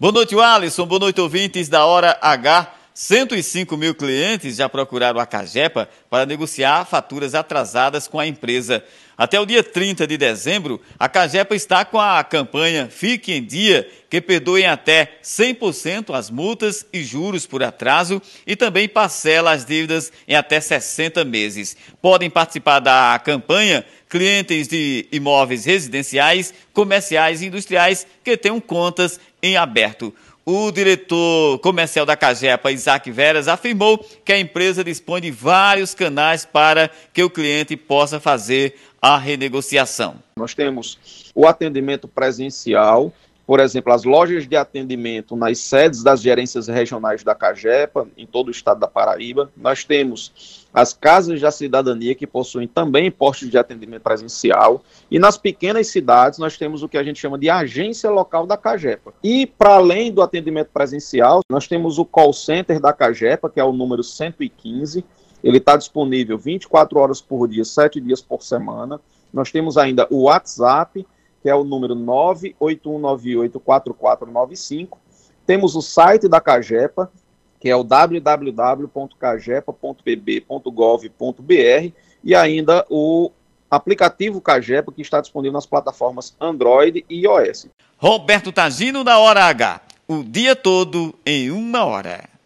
Boa noite, Alisson. Boa noite, ouvintes da Hora H. 105 mil clientes já procuraram a Cagepa para negociar faturas atrasadas com a empresa. Até o dia 30 de dezembro, a Cagepa está com a campanha Fique em Dia, que perdoe até 100% as multas e juros por atraso e também parcela as dívidas em até 60 meses. Podem participar da campanha clientes de imóveis residenciais, comerciais e industriais que tenham contas em aberto. O diretor comercial da Cagepa, Isaac Veras, afirmou que a empresa dispõe de vários canais para que o cliente possa fazer a renegociação. Nós temos o atendimento presencial, por exemplo, as lojas de atendimento nas sedes das gerências regionais da CAGEPA, em todo o estado da Paraíba. Nós temos as casas da cidadania, que possuem também postos de atendimento presencial. E nas pequenas cidades, nós temos o que a gente chama de agência local da CAGEPA. E, para além do atendimento presencial, nós temos o call center da CAGEPA, que é o número 115. Ele está disponível 24 horas por dia, 7 dias por semana. Nós temos ainda o WhatsApp, que é o número 981984495. Temos o site da Cagepa, que é o www.cagepa.pb.gov.br e ainda o aplicativo Cagepa, que está disponível nas plataformas Android e iOS. Roberto Tagino da Hora H. O dia todo em uma hora.